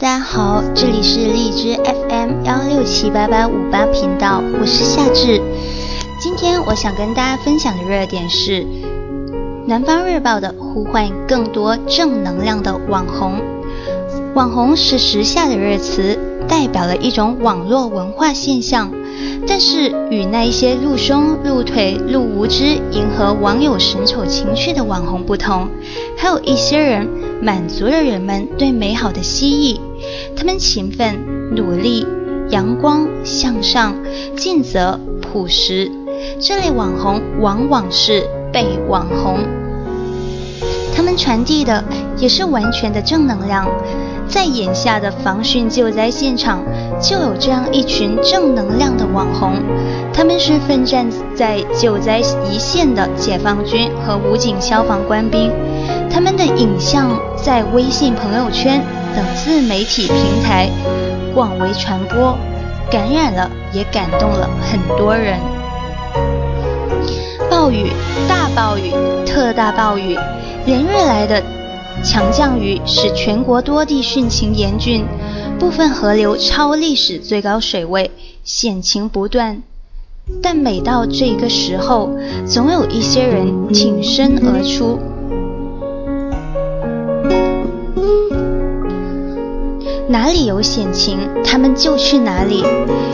大家好，这里是荔枝 FM 幺六七八八五八频道，我是夏至。今天我想跟大家分享的热点是《南方日报》的呼唤更多正能量的网红。网红是时下的热词，代表了一种网络文化现象。但是与那一些露胸、露腿、露无知，迎合网友神丑情趣的网红不同，还有一些人满足了人们对美好的希冀。他们勤奋、努力、阳光向上、尽责、朴实。这类网红往往是被网红，他们传递的也是完全的正能量。在眼下的防汛救灾现场，就有这样一群正能量的网红，他们是奋战在救灾一线的解放军和武警消防官兵，他们的影像在微信朋友圈等自媒体平台广为传播，感染了也感动了很多人。暴雨，大暴雨，特大暴雨，连日来的。强降雨使全国多地汛情严峻，部分河流超历史最高水位，险情不断。但每到这个时候，总有一些人挺身而出。哪里有险情，他们就去哪里。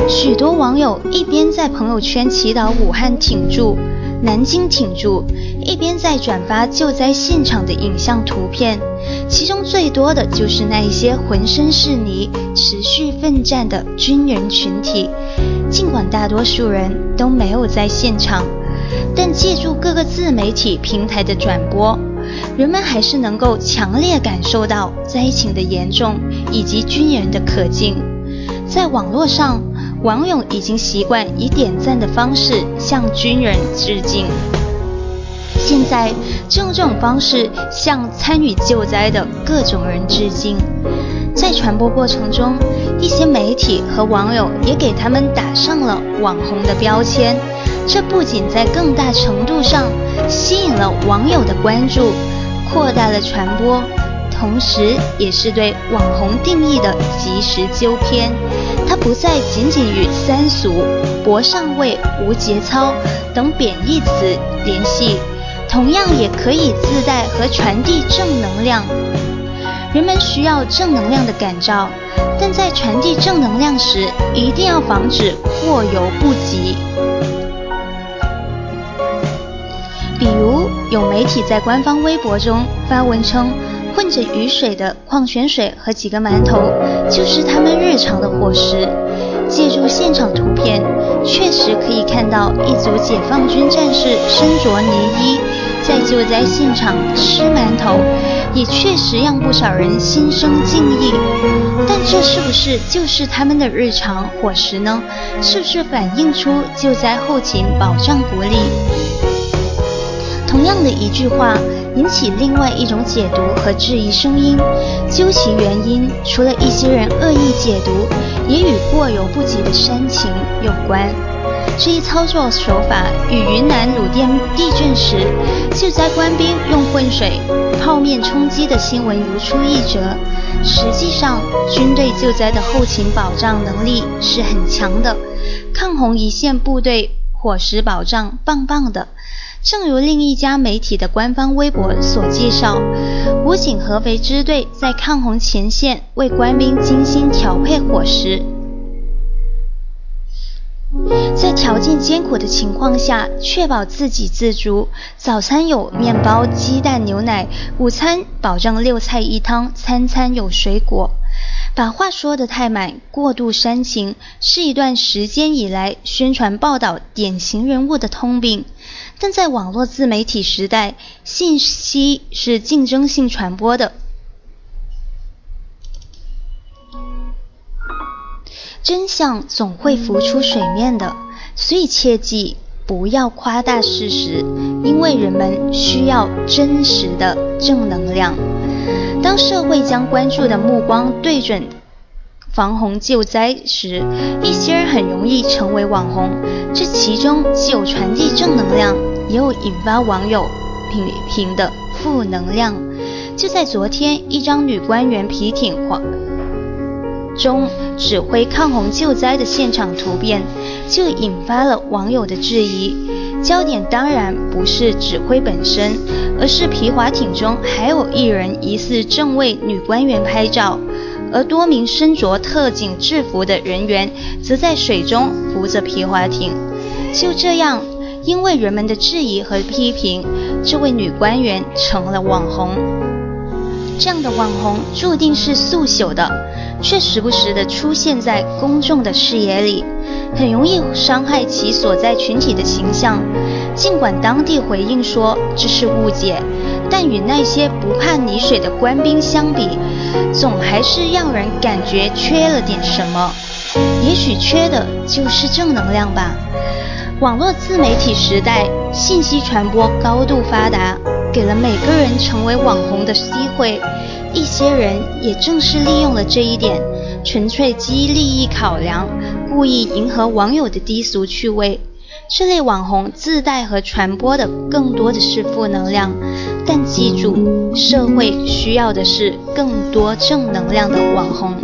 许多网友一边在朋友圈祈祷武汉挺住。南京挺住，一边在转发救灾现场的影像图片，其中最多的就是那一些浑身是泥、持续奋战的军人群体。尽管大多数人都没有在现场，但借助各个自媒体平台的转播，人们还是能够强烈感受到灾情的严重以及军人的可敬。在网络上。网友已经习惯以点赞的方式向军人致敬，现在就用这种方式向参与救灾的各种人致敬。在传播过程中，一些媒体和网友也给他们打上了网红的标签，这不仅在更大程度上吸引了网友的关注，扩大了传播。同时，也是对网红定义的及时纠偏，它不再仅仅与三俗、博上位、无节操等贬义词联系，同样也可以自带和传递正能量。人们需要正能量的感召，但在传递正能量时，一定要防止过犹不及。比如，有媒体在官方微博中发文称。混着雨水的矿泉水和几个馒头，就是他们日常的伙食。借助现场图片，确实可以看到一组解放军战士身着呢衣，在救灾现场吃馒头，也确实让不少人心生敬意。但这是不是就是他们的日常伙食呢？是不是反映出救灾后勤保障不力？同样的一句话。引起另外一种解读和质疑声音，究其原因，除了一些人恶意解读，也与过犹不及的煽情有关。这一操作手法与云南鲁甸地震时救灾官兵用浑水、泡面充饥的新闻如出一辙。实际上，军队救灾的后勤保障能力是很强的，抗洪一线部队伙食保障棒棒的。正如另一家媒体的官方微博所介绍，武警合肥支队在抗洪前线为官兵精心调配伙食，在条件艰苦的情况下确保自给自足。早餐有面包、鸡蛋、牛奶；午餐保证六菜一汤，餐餐有水果。把话说得太满，过度煽情，是一段时间以来宣传报道典型人物的通病。但在网络自媒体时代，信息是竞争性传播的，真相总会浮出水面的，所以切记不要夸大事实，因为人们需要真实的正能量。当社会将关注的目光对准防洪救灾时，一些人很容易成为网红。这其中既有传递正能量，也有引发网友批评的负能量。就在昨天，一张女官员皮艇中指挥抗洪救灾的现场图片，就引发了网友的质疑。焦点当然不是指挥本身，而是皮划艇中还有一人疑似正为女官员拍照，而多名身着特警制服的人员则在水中扶着皮划艇。就这样，因为人们的质疑和批评，这位女官员成了网红。这样的网红注定是速朽的，却时不时地出现在公众的视野里。很容易伤害其所在群体的形象。尽管当地回应说这是误解，但与那些不怕泥水的官兵相比，总还是让人感觉缺了点什么。也许缺的就是正能量吧。网络自媒体时代，信息传播高度发达，给了每个人成为网红的机会。一些人也正是利用了这一点，纯粹基于利益考量。故意迎合网友的低俗趣味，这类网红自带和传播的更多的是负能量。但记住，社会需要的是更多正能量的网红。